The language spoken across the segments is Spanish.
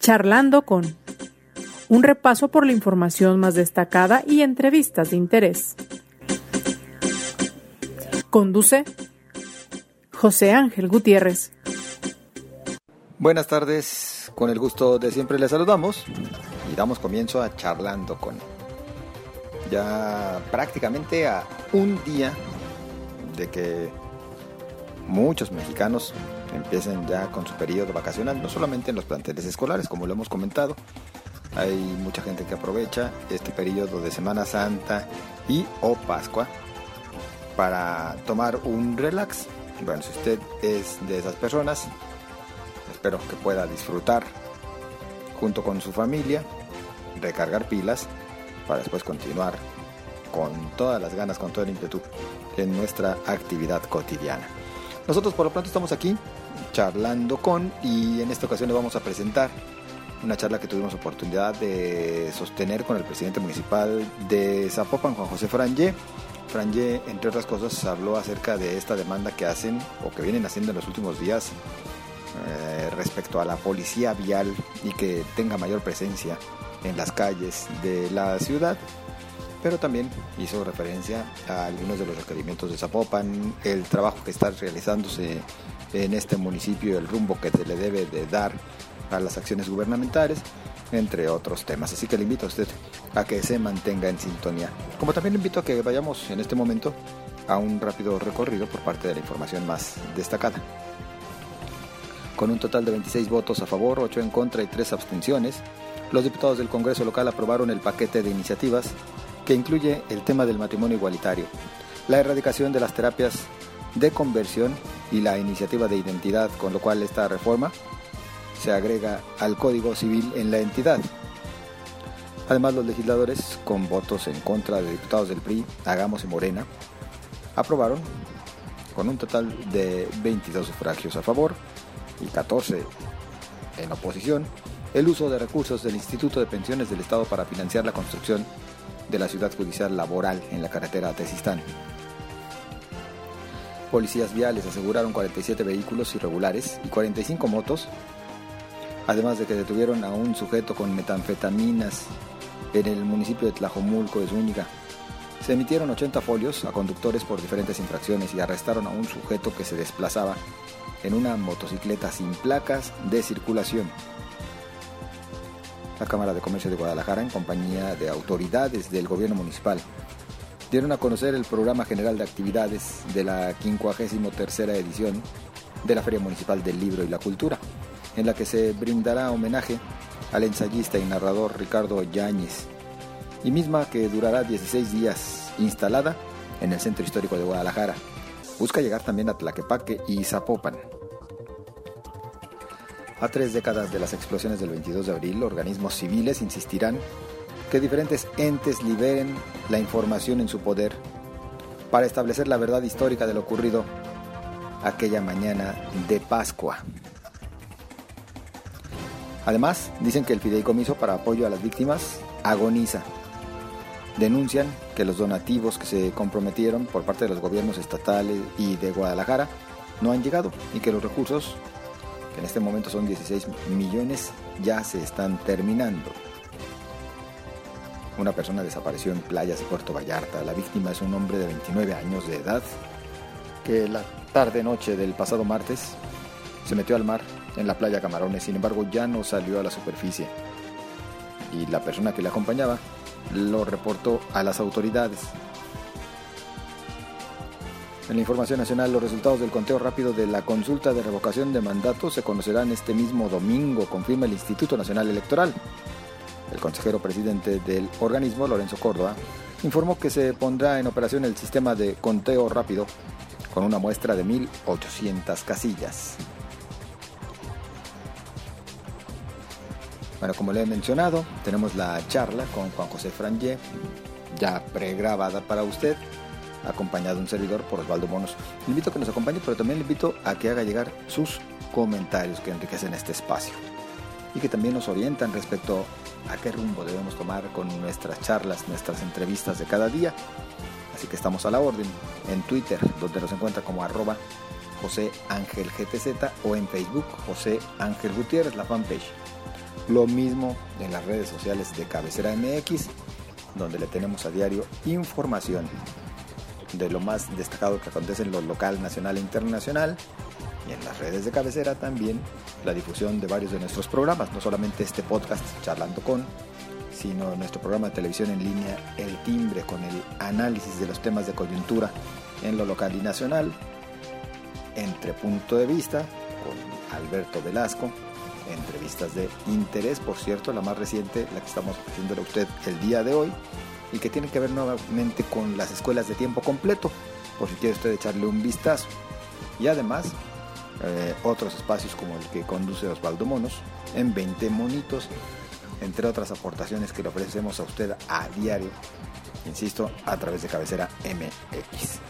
Charlando con un repaso por la información más destacada y entrevistas de interés. Conduce José Ángel Gutiérrez. Buenas tardes, con el gusto de siempre les saludamos y damos comienzo a Charlando con. Ya prácticamente a un día de que muchos mexicanos empiecen ya con su periodo vacacional, no solamente en los planteles escolares, como lo hemos comentado. Hay mucha gente que aprovecha este periodo de Semana Santa y o Pascua para tomar un relax. Bueno, si usted es de esas personas, espero que pueda disfrutar junto con su familia, recargar pilas para después continuar con todas las ganas, con todo el ímpetu en nuestra actividad cotidiana. Nosotros por lo pronto estamos aquí charlando con y en esta ocasión le vamos a presentar una charla que tuvimos oportunidad de sostener con el presidente municipal de Zapopan, Juan José Franje. Franje, entre otras cosas, habló acerca de esta demanda que hacen o que vienen haciendo en los últimos días eh, respecto a la policía vial y que tenga mayor presencia en las calles de la ciudad pero también hizo referencia a algunos de los requerimientos de Zapopan, el trabajo que está realizándose en este municipio, el rumbo que se le debe de dar a las acciones gubernamentales, entre otros temas. Así que le invito a usted a que se mantenga en sintonía. Como también le invito a que vayamos en este momento a un rápido recorrido por parte de la información más destacada. Con un total de 26 votos a favor, 8 en contra y 3 abstenciones, los diputados del Congreso local aprobaron el paquete de iniciativas que incluye el tema del matrimonio igualitario, la erradicación de las terapias de conversión y la iniciativa de identidad, con lo cual esta reforma se agrega al Código Civil en la entidad. Además, los legisladores, con votos en contra de diputados del PRI, Hagamos y Morena, aprobaron, con un total de 22 sufragios a favor y 14 en oposición, el uso de recursos del Instituto de Pensiones del Estado para financiar la construcción de la ciudad judicial laboral en la carretera Tesistán. Policías viales aseguraron 47 vehículos irregulares y 45 motos, además de que detuvieron a un sujeto con metanfetaminas en el municipio de Tlajomulco de Zúñiga. Se emitieron 80 folios a conductores por diferentes infracciones y arrestaron a un sujeto que se desplazaba en una motocicleta sin placas de circulación la Cámara de Comercio de Guadalajara, en compañía de autoridades del gobierno municipal, dieron a conocer el programa general de actividades de la 53 edición de la Feria Municipal del Libro y la Cultura, en la que se brindará homenaje al ensayista y narrador Ricardo Yáñez, y misma que durará 16 días instalada en el Centro Histórico de Guadalajara. Busca llegar también a Tlaquepaque y Zapopan. A tres décadas de las explosiones del 22 de abril, organismos civiles insistirán que diferentes entes liberen la información en su poder para establecer la verdad histórica de lo ocurrido aquella mañana de Pascua. Además, dicen que el fideicomiso para apoyo a las víctimas agoniza. Denuncian que los donativos que se comprometieron por parte de los gobiernos estatales y de Guadalajara no han llegado y que los recursos en este momento son 16 millones, ya se están terminando. Una persona desapareció en playas de Puerto Vallarta. La víctima es un hombre de 29 años de edad que la tarde-noche del pasado martes se metió al mar en la playa Camarones, sin embargo ya no salió a la superficie. Y la persona que le acompañaba lo reportó a las autoridades. En la información nacional, los resultados del conteo rápido de la consulta de revocación de mandato se conocerán este mismo domingo, confirma el Instituto Nacional Electoral. El consejero presidente del organismo, Lorenzo Córdoba, informó que se pondrá en operación el sistema de conteo rápido con una muestra de 1.800 casillas. Bueno, como le he mencionado, tenemos la charla con Juan José Franje, ya pregrabada para usted acompañado de un servidor por Osvaldo Monos. Le invito a que nos acompañe, pero también le invito a que haga llegar sus comentarios que enriquecen este espacio y que también nos orientan respecto a qué rumbo debemos tomar con nuestras charlas, nuestras entrevistas de cada día. Así que estamos a la orden en Twitter, donde nos encuentra como arroba José Ángel GTZ o en Facebook José Ángel Gutiérrez, la fanpage. Lo mismo en las redes sociales de Cabecera MX, donde le tenemos a diario información de lo más destacado que acontece en lo local, nacional e internacional. Y en las redes de cabecera también la difusión de varios de nuestros programas, no solamente este podcast Charlando con, sino nuestro programa de televisión en línea El Timbre con el análisis de los temas de coyuntura en lo local y nacional, entre punto de vista con Alberto Velasco, entrevistas de interés, por cierto, la más reciente, la que estamos haciendo a usted el día de hoy, y que tiene que ver nuevamente con las escuelas de tiempo completo, por si quiere usted echarle un vistazo. Y además, eh, otros espacios como el que conduce Osvaldo Monos, en 20 monitos, entre otras aportaciones que le ofrecemos a usted a diario, insisto, a través de cabecera MX.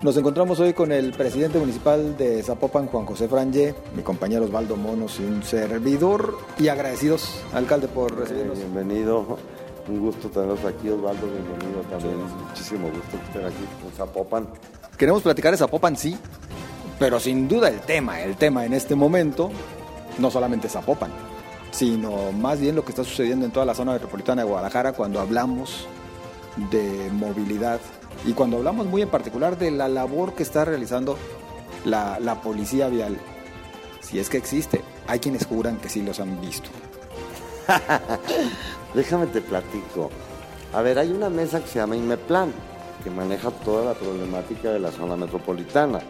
Nos encontramos hoy con el presidente municipal de Zapopan, Juan José Franje, mi compañero Osvaldo Monos y un servidor. Y agradecidos, alcalde, por recibirnos. bienvenido, un gusto tenerlos aquí, Osvaldo, bienvenido también. Muchísimo gusto que estén aquí en Zapopan. Queremos platicar de Zapopan, sí, pero sin duda el tema, el tema en este momento, no solamente Zapopan, sino más bien lo que está sucediendo en toda la zona metropolitana de Guadalajara cuando hablamos de movilidad y cuando hablamos muy en particular de la labor que está realizando la, la policía vial, si es que existe, hay quienes juran que sí los han visto. Déjame te platico. A ver, hay una mesa que se llama Inmeplan, que maneja toda la problemática de la zona metropolitana.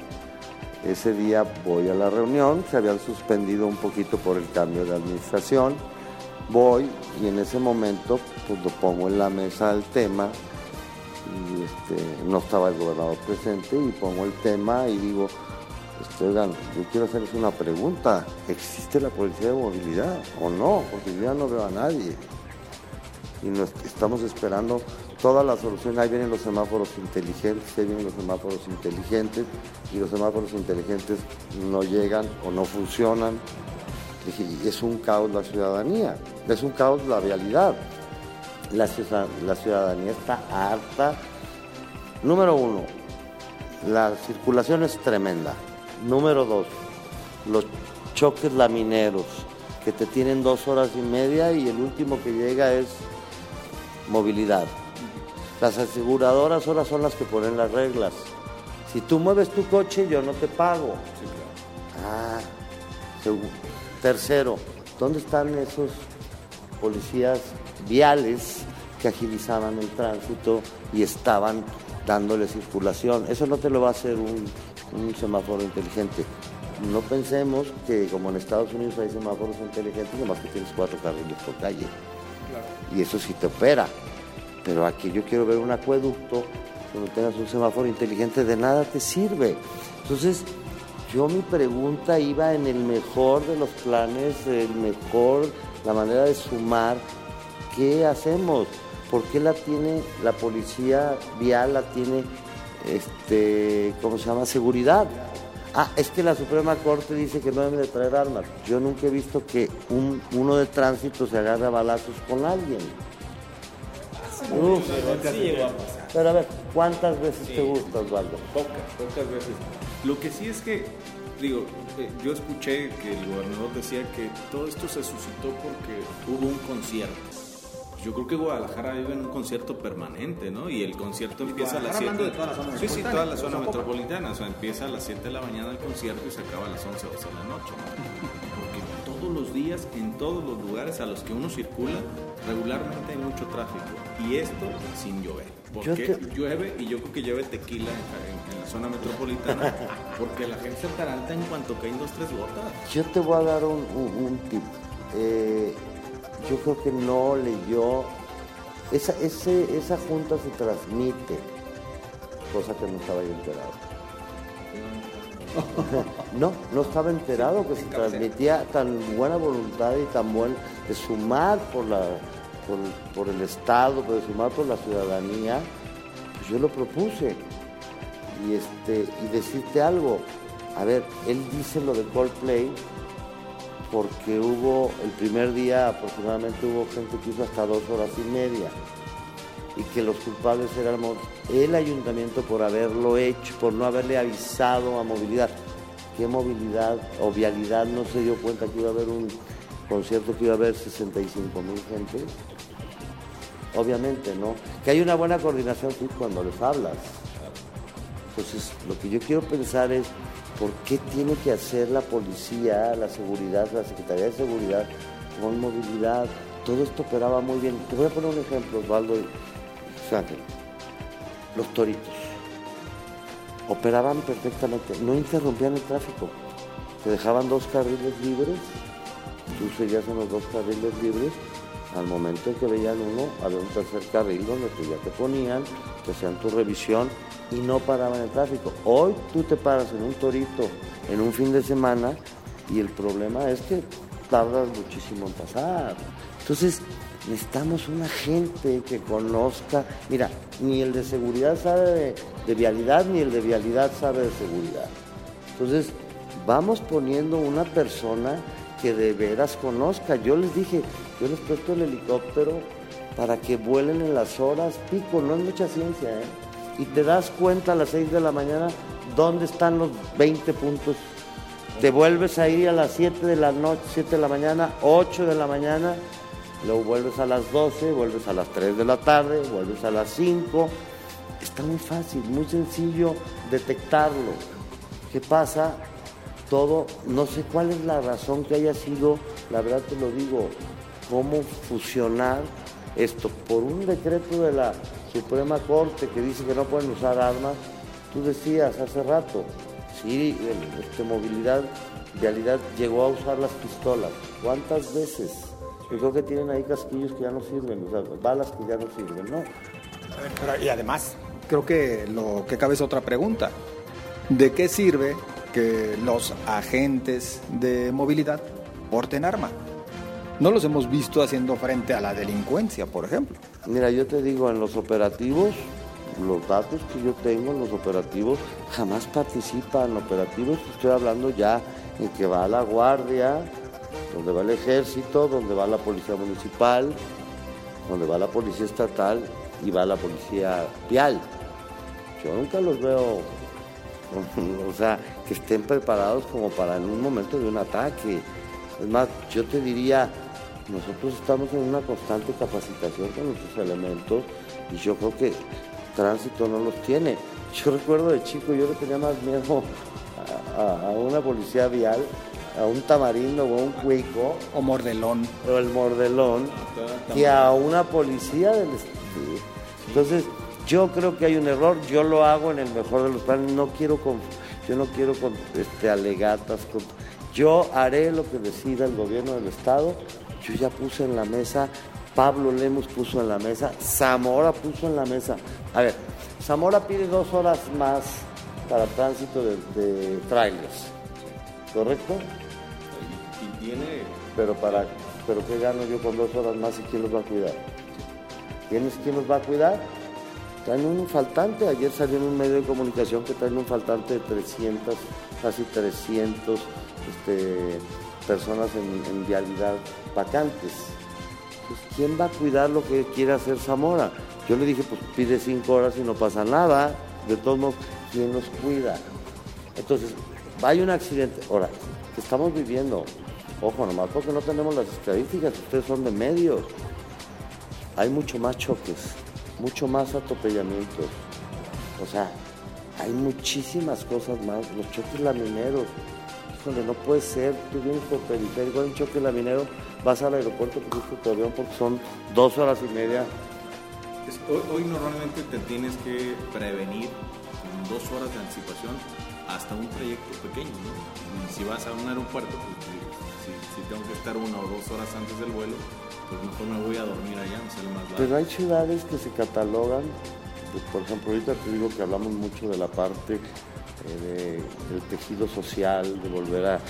Ese día voy a la reunión, se habían suspendido un poquito por el cambio de administración. Voy y en ese momento pues lo pongo en la mesa el tema y este, no estaba el gobernador presente y pongo el tema y digo, este, yo quiero hacerles una pregunta, ¿existe la policía de movilidad o no? Porque yo ya no veo a nadie. Y estamos esperando toda la solución, ahí vienen los semáforos inteligentes, ahí vienen los semáforos inteligentes y los semáforos inteligentes no llegan o no funcionan. Es un caos la ciudadanía, es un caos la realidad la, ciudadanía está harta. Número uno, la circulación es tremenda. Número dos, los choques lamineros que te tienen dos horas y media y el último que llega es movilidad. Las aseguradoras ahora son las que ponen las reglas. Si tú mueves tu coche, yo no te pago. Ah, tercero, ¿dónde están esos policías viales que agilizaban el tránsito y estaban dándole circulación. Eso no te lo va a hacer un, semáforo inteligente. No pensemos que como en Estados Unidos hay semáforos inteligentes, nomás que tienes cuatro carriles por calle. Y eso sí te opera. Pero aquí yo quiero ver un acueducto, donde tengas un semáforo inteligente, de nada te sirve. Entonces, yo mi pregunta iba en el mejor de los planes, el mejor, la manera de sumar ¿qué hacemos? ¿Por qué la tiene la policía vial, la tiene, este, ¿cómo se llama? Seguridad. Ah, es que la Suprema Corte dice que no deben de traer armas. Yo nunca he visto que un, uno de tránsito se agarre a balazos con alguien. Pero a ver, ¿cuántas veces te gusta, Osvaldo? Pocas, pocas veces. Lo que sí es que, digo, eh, yo escuché que el gobernador decía que todo esto se suscitó porque hubo un concierto yo creo que Guadalajara vive en un concierto permanente, ¿no? Y el concierto empieza a las 7. De toda la zona sí, sí, toda la zona metropolitana. O sea, empieza a las 7 de la mañana el concierto y se acaba a las 11 o 12 de la noche, Porque todos los días, en todos los lugares a los que uno circula, regularmente hay mucho tráfico. Y esto sin llover. Porque llueve y yo creo que llueve tequila en, la zona metropolitana porque la gente se ataranta en cuanto caen dos, tres gotas. Yo te voy a dar un, un tip. Eh, yo creo que no leyó, esa, esa junta se transmite, cosa que no estaba yo enterado. No, no estaba enterado que se transmitía tan buena voluntad y tan buen de sumar por la por, el Estado, de sumar por la ciudadanía, pues yo lo propuse. Y este, y decirte algo, a ver, él dice lo de Coldplay, porque hubo, el primer día aproximadamente hubo gente que hizo hasta dos horas y media y que los culpables éramos el ayuntamiento por haberlo hecho, por no haberle avisado a movilidad. qué movilidad o vialidad no se dio cuenta que iba a haber un concierto que iba a haber 65 mil gente? Obviamente, ¿no? Que hay una buena coordinación sí, cuando les hablas. Entonces, lo que yo quiero pensar es, ¿por qué tiene que hacer la policía, la seguridad, la Secretaría de Seguridad con movilidad? Todo esto operaba muy bien. Te voy a poner un ejemplo, Osvaldo y Ángel. Los toritos. Operaban perfectamente, no interrumpían el tráfico. Te dejaban dos carriles libres, tú seguías en los dos carriles libres al momento en que veían uno, había un tercer carril donde ya te ponían, que hacían tu revisión y no paraban el tráfico. Hoy tú te paras en un torito en un fin de semana y el problema es que tardas muchísimo en pasar. Entonces, necesitamos una gente que conozca. Mira, ni el de seguridad sabe de, vialidad, ni el de vialidad sabe de seguridad. Entonces, vamos poniendo una persona que de veras conozca. Yo les dije, yo les presto el helicóptero para que vuelen en las horas pico, no es mucha ciencia, ¿eh? Y te das cuenta a las 6 de la mañana dónde están los 20 puntos. Te vuelves a ir a las 7 de la noche, 7 de la mañana, 8 de la mañana, luego vuelves a las 12, vuelves a las 3 de la tarde, vuelves a las 5. Está muy fácil, muy sencillo detectarlo. ¿Qué pasa? Todo, no sé cuál es la razón que haya sido, la verdad te lo digo, cómo fusionar esto por un decreto de la Suprema Corte que dice que no pueden usar armas. Tú decías hace rato, sí, este, movilidad, vialidad llegó a usar las pistolas. ¿Cuántas veces? Yo creo que tienen ahí casquillos que ya no sirven, o sea, balas que ya no sirven, ¿no? Pero, y además, creo que lo que cabe es otra pregunta. ¿De qué sirve que los agentes de movilidad porten arma? No los hemos visto haciendo frente a la delincuencia, por ejemplo. Mira, yo te digo, en los operativos, los datos que yo tengo en los operativos, jamás participan. Operativos, estoy hablando ya en que va la guardia, donde va el ejército, donde va la policía municipal, donde va la policía estatal y va la policía vial. Yo nunca los veo, o sea, que estén preparados como para en un momento de un ataque. Es más, yo te diría, nosotros estamos en una constante capacitación con nuestros elementos y yo creo que tránsito no los tiene. Yo recuerdo de chico, yo le tenía más miedo a, a- a una policía vial, a un tamarindo o a un cuico, O mordelón. o el mordelón, que a una policía del estado. Entonces, yo creo que hay un error, yo lo hago en el mejor de los planes, no quiero con, yo no quiero con este alegatas, con- yo haré lo que decida el gobierno del estado, yo ya puse en la mesa, Pablo Lemos puso en la mesa, Zamora puso en la mesa. A ver, Zamora pide dos horas más para tránsito de, de trailers, ¿correcto? Y tiene. Pero para, pero ¿qué gano yo con dos horas más y quién los va a cuidar? ¿Quién es quién los va a cuidar? Traen un faltante, ayer salió en un medio de comunicación que traen un faltante de 300, casi 300 este, personas en, en vialidad vacantes. Pues, ¿Quién va a cuidar lo que quiere hacer Zamora? Yo le dije, pues pide cinco horas y no pasa nada. De todos modos, ¿quién los cuida? Entonces, hay un accidente. Ahora, estamos viviendo, ojo nomás, porque no tenemos las estadísticas, ustedes son de medios. Hay mucho más choques, mucho más atropellamientos. O sea, hay muchísimas cosas más. Los choques lamineros, híjole, no puede ser. Tú vienes por periférico, hay un choque laminero, vas al aeropuerto, pues tu avión porque son dos horas y media. Es- hoy, hoy normalmente te tienes que prevenir con dos horas de anticipación hasta un trayecto pequeño, ¿no? Si vas a un aeropuerto, pues si, si tengo que estar una o dos horas antes del vuelo, pues mejor me voy a dormir allá, me sale más barato. Pero hay ciudades que se catalogan, pues, por ejemplo, ahorita te digo que hablamos mucho de la parte eh, de- del tejido social, de volver a,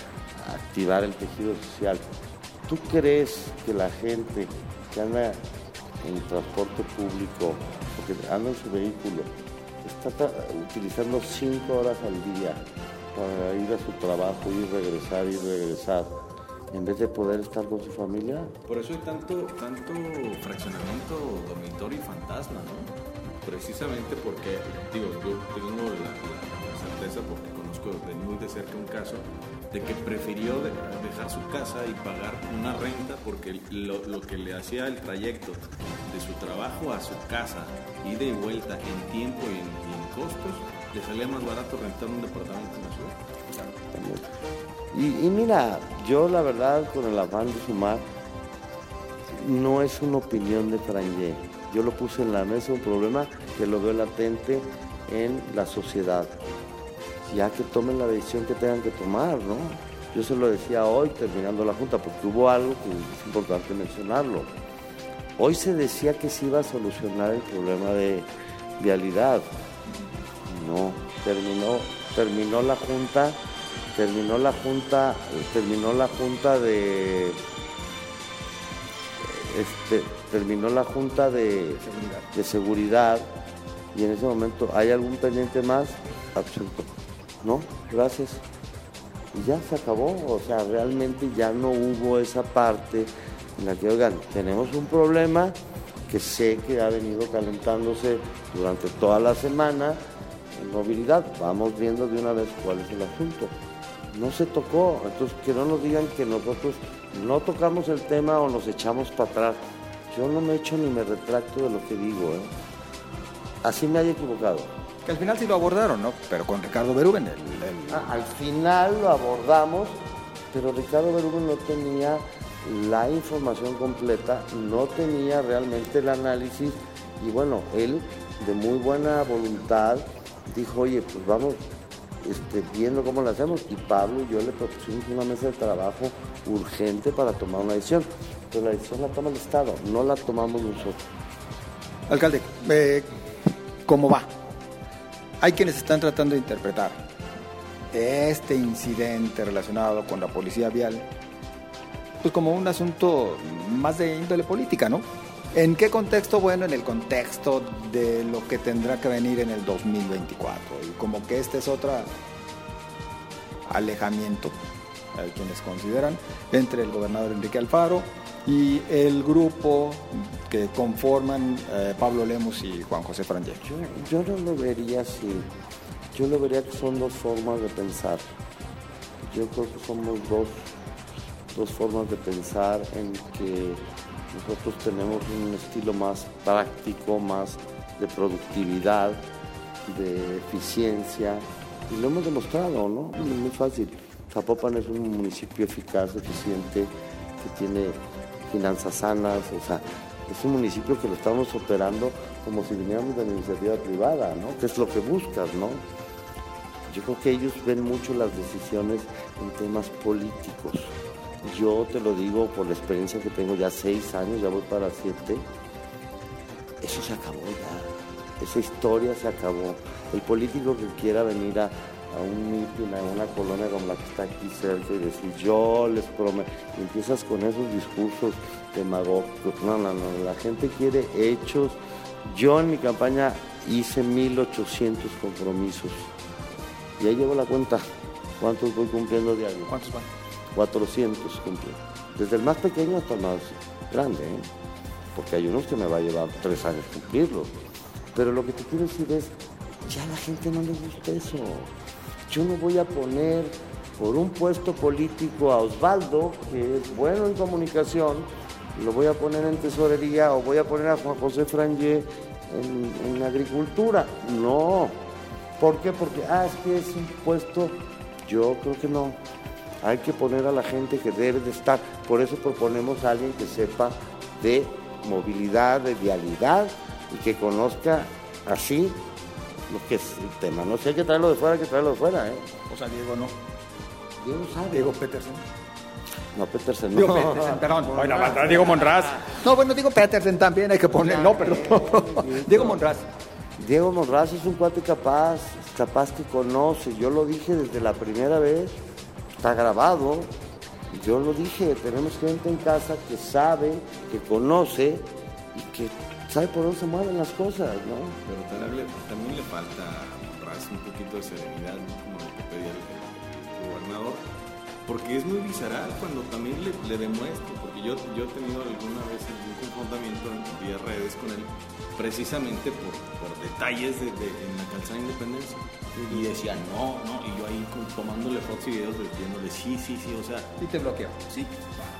activar el tejido social. ¿Tú crees que la gente que anda en transporte público o que anda en su vehículo está utilizando cinco horas al día para ir a su trabajo, ir regresar, ir regresar, en vez de poder estar con su familia? Por eso hay tanto, tanto fraccionamiento, dormitorio y fantasma, ¿no? Precisamente porque, digo, yo tengo la, la porque conozco de muy de cerca un caso de que prefirió dejar su casa y pagar una renta porque lo, que le hacía el trayecto de su trabajo a su casa, ida y vuelta en tiempo y en, costos, le salía más barato rentar un departamento en la ciudad. Y, y mira, yo la verdad, con el afán de sumar, no es una opinión de Franje. Yo lo puse en la mesa, un problema que lo veo latente en la sociedad. Ya que tomen la decisión que tengan que tomar, ¿no? Yo se lo decía hoy terminando la junta, porque hubo algo que es importante mencionarlo. Hoy se decía que se iba a solucionar el problema de vialidad. No, terminó, terminó la junta, terminó la junta, terminó la junta de este, terminó la junta de seguridad. y en ese momento, ¿hay algún pendiente más? Absoluto. No, gracias. Y ya se acabó, o sea, realmente ya no hubo esa parte en la que, oigan, tenemos un problema que sé que ha venido calentándose durante toda la semana en movilidad. Vamos viendo de una vez cuál es el asunto. No se tocó, entonces que no nos digan que nosotros no tocamos el tema o nos echamos para atrás. Yo no me echo ni me retracto de lo que digo. ¿eh? Así me haya equivocado. Que al final sí lo abordaron, ¿no? Pero con Ricardo Berúben. Ah, al final lo abordamos, pero Ricardo Berúben no tenía la información completa, no tenía realmente el análisis y bueno, él de muy buena voluntad dijo, oye, pues vamos, este, viendo cómo lo hacemos. Y Pablo y yo le propusimos una mesa de trabajo urgente para tomar una decisión. Pero la decisión la toma el Estado, no la tomamos nosotros. Alcalde, eh, ¿cómo va? Hay quienes están tratando de interpretar este incidente relacionado con la policía vial pues como un asunto más de índole política, ¿no? ¿En qué contexto? Bueno, en el contexto de lo que tendrá que venir en el 2024. Y como que este es otro alejamiento, hay quienes consideran, entre el gobernador Enrique Alfaro y el grupo que conforman eh, Pablo Lemos y Juan José Frangel. Yo, no lo vería así. Yo lo vería que son dos formas de pensar. Yo creo que somos dos, dos formas de pensar en que nosotros tenemos un estilo más práctico, más de productividad, de eficiencia, y lo hemos demostrado, ¿no? Muy fácil. Zapopan es un municipio eficaz, eficiente, que tiene finanzas sanas, o sea, es un municipio que lo estamos operando como si viniéramos de la iniciativa privada, ¿no? Que es lo que buscas, ¿no? Yo creo que ellos ven mucho las decisiones en temas políticos. Yo te lo digo por la experiencia que tengo ya seis años, ya voy para siete. Eso se acabó ya. Esa historia se acabó. El político que quiera venir a, un mitin, a una colonia como la que está aquí cerca y decir yo les prometo, empiezas con esos discursos demagógicos. No, no, no, la gente quiere hechos. Yo en mi campaña hice 1800 compromisos. Y ahí llevo la cuenta. ¿Cuántos voy cumpliendo diario? ¿Cuántos van? 400 cumplir. Desde el más pequeño hasta el más grande, ¿eh? porque hay unos que me va a llevar tres años cumplirlos. Pero lo que te quiero decir es, ya a la gente no le gusta eso. Yo no voy a poner por un puesto político a Osvaldo, que es bueno en comunicación, lo voy a poner en tesorería o voy a poner a Juan José Frangé en, en agricultura. No. ¿Por qué? Porque, ah, es que es un puesto, yo creo que no. Hay que poner a la gente que debe de estar. Por eso proponemos a alguien que sepa de movilidad, de vialidad y que conozca así lo que es el tema. No sé, hay que traerlo de fuera, hay que traerlo de fuera. ¿eh? O sea, Diego no. Diego sabe. Diego Petersen. No, Petersen no. Diego Petersen, perdón. Bueno, Diego Monraz. No, bueno, digo Petersen también hay que poner. No, perdón. Diego Monraz. Diego Monraz es un cuate capaz, capaz que conoce. Yo lo dije desde la primera vez está grabado. Yo lo dije, tenemos gente en casa que sabe, que conoce y que sabe por dónde se mueven las cosas, ¿no? Pero también le, falta un poquito de serenidad, como lo que pedía el, gobernador, porque es muy visceral cuando también le, le demuestro, porque yo, yo he tenido alguna vez un confrontamiento en vía redes con él, precisamente por, por detalles de, en la calzada de Independencia. Y decía, no, no, y yo ahí tomándole fotos y videos diciéndole sí, sí, sí, o sea. Y te bloqueo. Sí.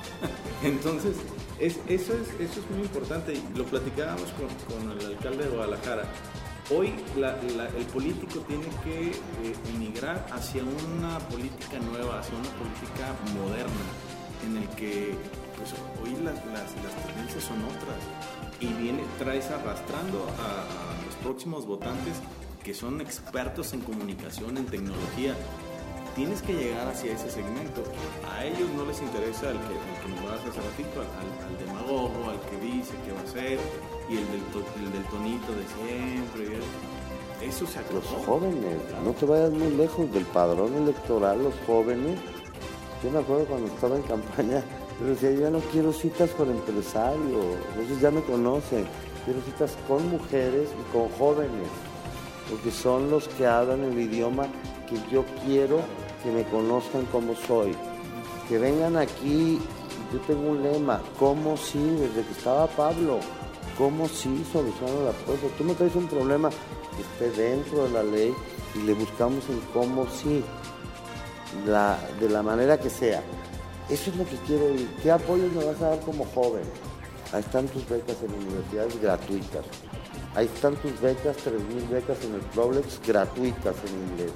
Entonces, es, eso, es, eso es muy importante lo platicábamos con, con el alcalde de Guadalajara. Hoy el político tiene que eh, emigrar hacia una política nueva, hacia una política moderna, en el que pues, hoy las, las, tendencias son otras y viene, traes arrastrando a, los próximos votantes que son expertos en comunicación, en tecnología. Tienes que llegar hacia ese segmento. A ellos no les interesa el que, el nos hace ratito, al, demagogo, al que dice que va a ser, y el del, el del tonito de siempre. Eso se acabó. Los jóvenes, no te vayas muy lejos del padrón electoral, los jóvenes. Yo me acuerdo cuando estaba en campaña, yo decía, yo ya no quiero citas con empresarios, entonces ya me conocen, quiero citas con mujeres y con jóvenes, porque son los que hablan el idioma que yo quiero que me conozcan como soy. Que vengan aquí, yo tengo un lema, como si, desde que estaba Pablo, cómo sí solucionan las cosas. Tú me traes un problema que esté dentro de la ley y le buscamos en cómo sí, de la manera que sea. Eso es lo que quiero oír. ¿Qué apoyos me vas a dar como joven? Ahí están tus becas en universidades gratuitas. Ahí están tus becas, 3.000 becas en el Problex gratuitas en inglés.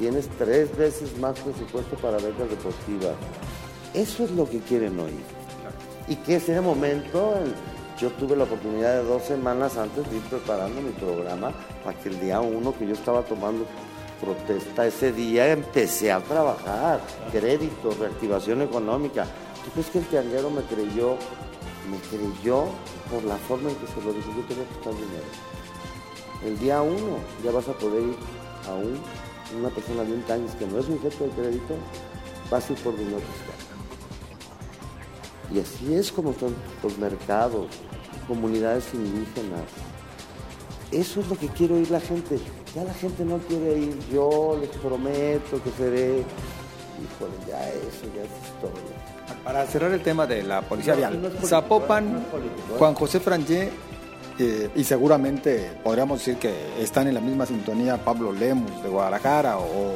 Tienes tres veces más presupuesto para becas deportivas. Eso es lo que quieren oír. Y que ese momento, yo tuve la oportunidad de dos semanas antes de ir preparando mi programa para que el día uno que yo estaba tomando protesta, ese día empecé a trabajar, crédito, reactivación económica. ¿Tú crees que el tianguero me creyó? Me creyó por la forma en que se lo dijo, yo tengo que estar dinero. El día uno ya vas a poder ir a un, una persona de 20 años que no es un jefe de crédito, vas a por dinero fiscal. Y así es como son los mercados, comunidades indígenas. Eso es lo que quiere oír la gente. Ya la gente no quiere ir, yo les prometo que seré. Híjole, ya eso ya es historia. Para cerrar el tema de la policía vial, Zapopan, ¿eh? Juan José Frangé, eh, y seguramente podríamos decir que están en la misma sintonía Pablo Lemus de Guadalajara o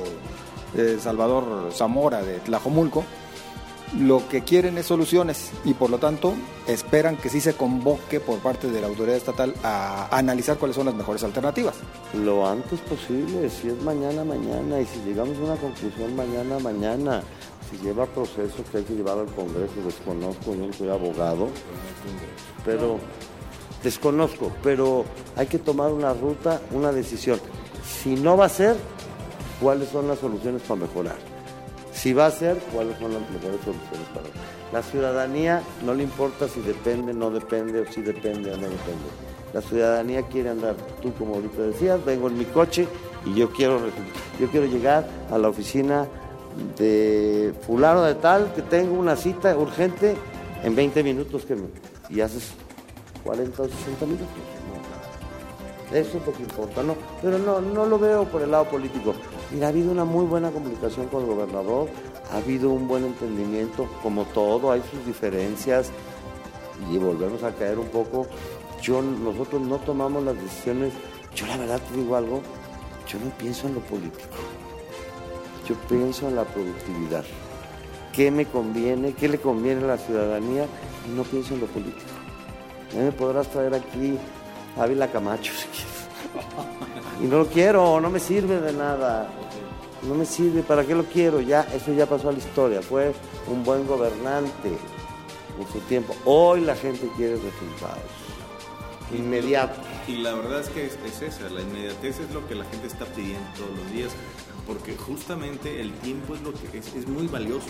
eh, Salvador Zamora de Tlajomulco lo que quieren es soluciones y por lo tanto esperan que sí se convoque por parte de la autoridad estatal a analizar cuáles son las mejores alternativas. Lo antes posible, si es mañana, mañana, y si llegamos a una conclusión mañana, mañana, si lleva proceso que hay que llevar al Congreso, desconozco, yo no soy abogado, pero desconozco, pero hay que tomar una ruta, una decisión. Si no va a ser, ¿cuáles son las soluciones para mejorar? Si va a ser, cuáles son las mejores soluciones para La ciudadanía no le importa si depende, no depende, o si depende o no depende. La ciudadanía quiere andar, tú como ahorita decías, vengo en mi coche y yo quiero, yo quiero llegar a la oficina de fulano de tal, que tengo una cita urgente en 20 minutos que y haces 40 o 60 minutos. Eso es lo que importa, ¿no? Pero no, no lo veo por el lado político. Mira, ha habido una muy buena comunicación con el gobernador, ha habido un buen entendimiento, como todo, hay sus diferencias y volvemos a caer un poco. Yo, nosotros no tomamos las decisiones, yo la verdad te digo algo, yo no pienso en lo político, yo pienso en la productividad. ¿Qué me conviene? ¿Qué le conviene a la ciudadanía? No pienso en lo político. A me podrás traer aquí a Ávila Camacho si quieres. Y no lo quiero, no me sirve de nada. No me sirve, ¿para qué lo quiero? Ya, eso ya pasó a la historia. Fue un buen gobernante en su tiempo. Hoy la gente quiere resultados inmediatos. Y la verdad es que es, esa, la inmediatez es lo que la gente está pidiendo todos los días, porque justamente el tiempo es lo que es, muy valioso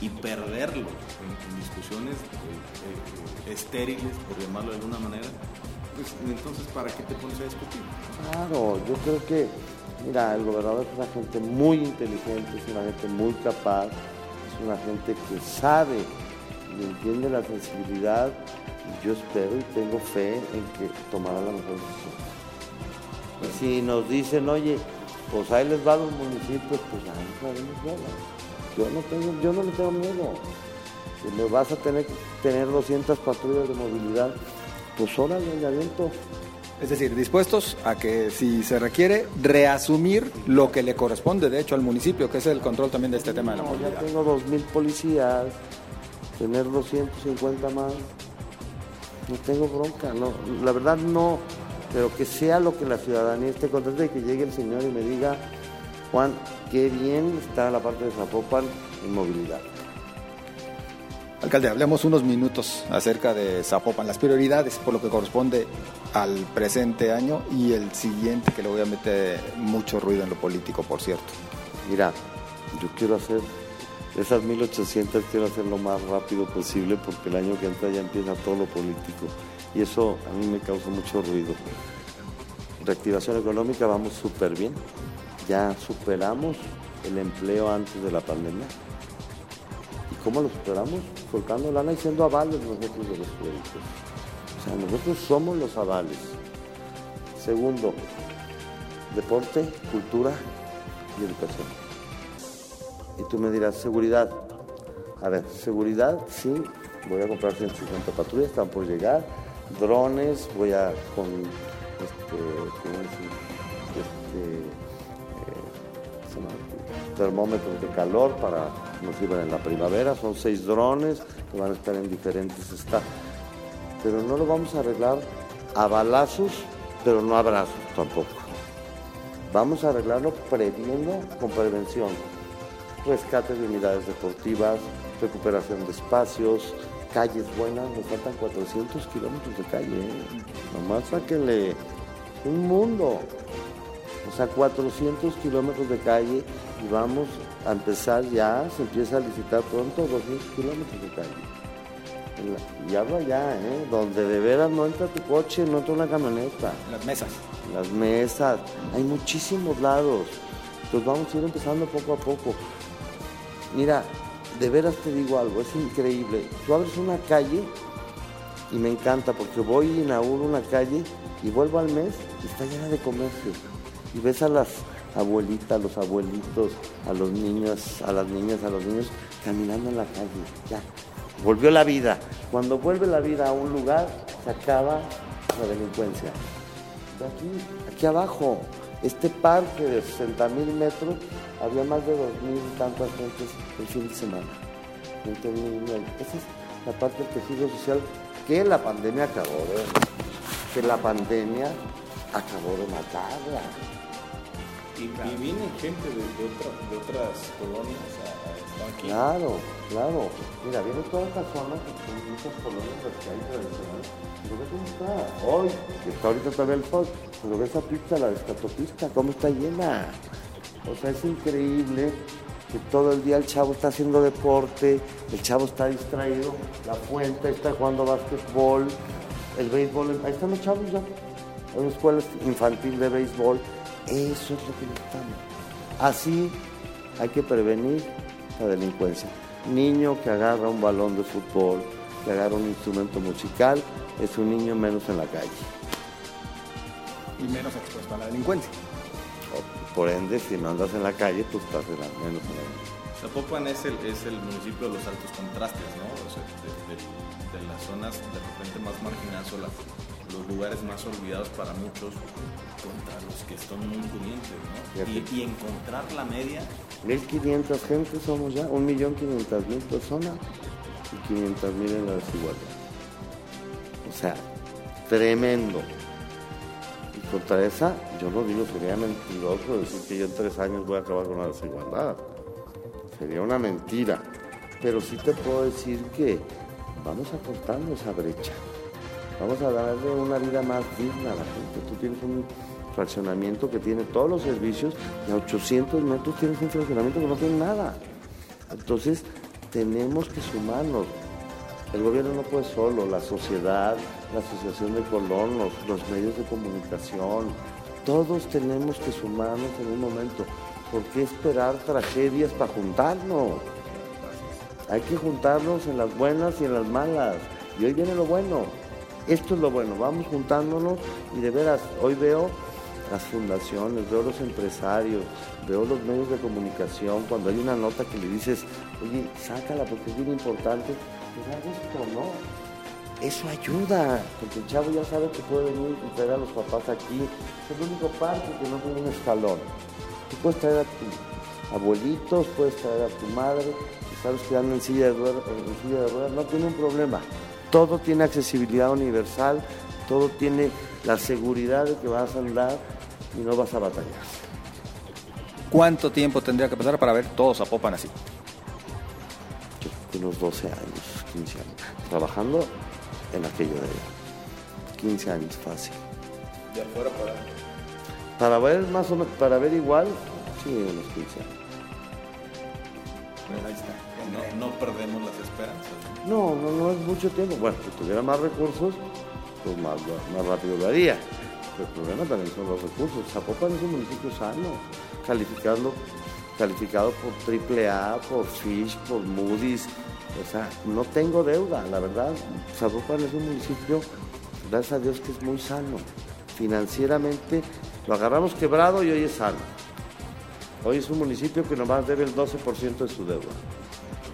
y perderlo en, discusiones eh, eh, estériles, por llamarlo de alguna manera, pues, entonces, ¿para qué te pones a discutir? Claro, yo creo que, mira, el gobernador es una gente muy inteligente, es una gente muy capaz, es una gente que sabe y entiende la sensibilidad y yo espero y tengo fe en que tomará la mejor decisión. si nos dicen, oye, pues ahí les va a los municipios, pues ahí sabemos Yo no, tengo, yo no le tengo miedo. Si me vas a tener tener 200 patrullas de movilidad, pues órale, le aviento Es decir, dispuestos a que si se requiere reasumir lo que le corresponde, de hecho, al municipio, que es el control también de este tema de la No, ya movilidad. tengo 2.000 policías, tener 250 más, no tengo bronca, no, la verdad no, pero que sea lo que la ciudadanía esté contenta y que llegue el señor y me diga, Juan, qué bien está la parte de Zapopan en movilidad. Alcalde, hablemos unos minutos acerca de Zapopan, las prioridades por lo que corresponde al presente año y el siguiente, que le voy a meter mucho ruido en lo político, por cierto. Mira, yo quiero hacer esas 1800, quiero hacer lo más rápido posible porque el año que entra ya empieza todo lo político y eso a mí me causa mucho ruido. Reactivación económica, vamos súper bien. Ya superamos el empleo antes de la pandemia. ¿Y cómo lo superamos? Soltando lana y siendo avales nosotros de los créditos. O sea, nosotros somos los avales. Segundo, deporte, cultura y educación. Y tú me dirás, seguridad. A ver, seguridad, sí, voy a comprar 150 patrullas, están por llegar. Drones, voy a con este, ¿cómo termómetros de calor para que nos sirvan en la primavera. Son seis drones que van a estar en diferentes estados. Pero no lo vamos a arreglar a balazos, pero no a brazos tampoco. Vamos a arreglarlo previendo con prevención. Rescate de unidades deportivas, recuperación de espacios, calles buenas. Nos faltan 400 kilómetros de calle. ¿eh? Nomás sáquenle un mundo. O sea, 400 kilómetros de calle y vamos a empezar ya, se empieza a licitar pronto 200 kilómetros de calle. La- Y hablo allá, ¿eh? donde de veras no entra tu coche, no entra una camioneta Las mesas. las mesas, hay muchísimos lados. Entonces vamos a ir empezando poco a poco. Mira, de veras te digo algo, es increíble. Tú abres una calle y me encanta porque voy y inauguro una calle y vuelvo al mes y está llena de comercio. Y ves a las abuelitas, los abuelitos, a los niños, a las niñas, a los niños caminando en la calle. Ya, volvió la vida. Cuando vuelve la vida a un lugar, se acaba la delincuencia. De aquí, aquí abajo, este parque de 60 mil metros, había más de 2 mil y tantas gentes el fin de semana. 20 mil, Esa es la parte del tejido social que la pandemia acabó de, que la pandemia acabó de matarla. Y, y viene gente de, de otra- de otras colonias a, a estar aquí. Claro, claro. Mira, viene toda esta zona que son muchas colonias las que hay tradicionales. Pero ve cómo está. Hoy, que está ahorita todavía el sol, pero ve esa pista, la descatopista, cómo está llena. O sea, es increíble que todo el día el chavo está haciendo deporte, el chavo está distraído, la fuente está jugando básquetbol, el béisbol, ahí están los chavos ya. Hay una escuela infantil de béisbol. Eso es lo que necesitamos. Así hay que prevenir la delincuencia. Niño que agarra un balón de fútbol, que agarra un instrumento musical, es un niño menos en la calle. Y menos expuesto a la delincuencia. Por ende, si no andas en la calle, pues estás en la- menos en la calle. Zapopan es el, es el municipio de los altos contrastes, ¿no? O sea, de, de- de las zonas de repente más marginadas o la- los lugares más olvidados para muchos contra los que están muy pudientes, ¿no? Y, encontrar la media, 1.500 gente somos ya, 1.500.000 personas y 500.000 en la desigualdad. O sea, tremendo. Y contra esa, yo no digo, sería mentiroso decir que yo en tres años voy a acabar con la desigualdad. Sería una mentira. Pero sí te puedo decir que vamos acortando esa brecha. Vamos a darle una vida más digna a la gente. Tú tienes un fraccionamiento que tiene todos los servicios y a 800 metros tienes un fraccionamiento que no tiene nada. Entonces, tenemos que sumarnos. El gobierno no puede solo, la sociedad, la asociación de colonos, los medios de comunicación, todos tenemos que sumarnos en un momento. ¿Por qué esperar tragedias para juntarnos? Hay que juntarnos en las buenas y en las malas. Y hoy viene lo bueno. Esto es lo bueno. Vamos juntándonos y de veras, hoy veo las fundaciones, veo los empresarios, veo los medios de comunicación. Cuando hay una nota que le dices, oye, sácala porque es bien importante, pues haz esto, ¿no? Eso ayuda, porque el chavo ya sabe que puede venir y traer a los papás aquí. Es el único parque que no tiene un escalón. Tú puedes traer a tus abuelitos, puedes traer a tu madre, y sabes que andan en silla de ruedas, no tiene un problema. Todo tiene accesibilidad universal, todo tiene la seguridad de que vas a andar y no vas a batallar. ¿Cuánto tiempo tendría que pasar para ver todos así? Yo creo que unos 12 años, 15 años, trabajando en aquello de 15 años fácil. De afuera para Para ver más o menos, para ver igual, sí, unos 15 años. Ahí está. No, no perdemos las esperanzas. No, no, no es mucho tiempo. Bueno, si tuviera más recursos, pues más, más rápido lo haría. Pero el problema también son los recursos. Zapopan es un municipio sano, calificado, calificado por AAA, por Fish, por Moody's. O sea, no tengo deuda, la verdad. Zapopan es un municipio, gracias a Dios, que es muy sano. Financieramente lo agarramos quebrado y hoy es sano. Hoy es un municipio que nomás debe el 12% de su deuda,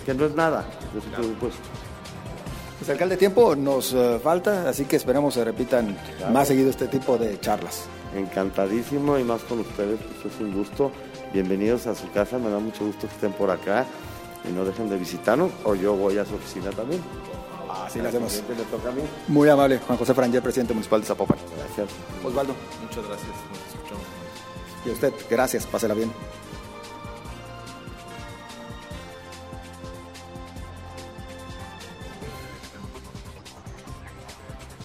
que no es nada de su presupuesto. Pues alcalde, tiempo nos eh, falta, así que esperamos se repitan más seguido este tipo de charlas. Encantadísimo y más con ustedes, pues es un gusto. Bienvenidos a su casa, me da mucho gusto que estén por acá y no dejen de visitarnos o yo voy a su oficina también. Así lo hacemos. Siguiente me toca a mí. Muy amable, Juan José Frangel, presidente municipal de Zapopan. Gracias. Osvaldo, Muchas gracias. Nos escuchamos. y a usted, gracias, pásela bien.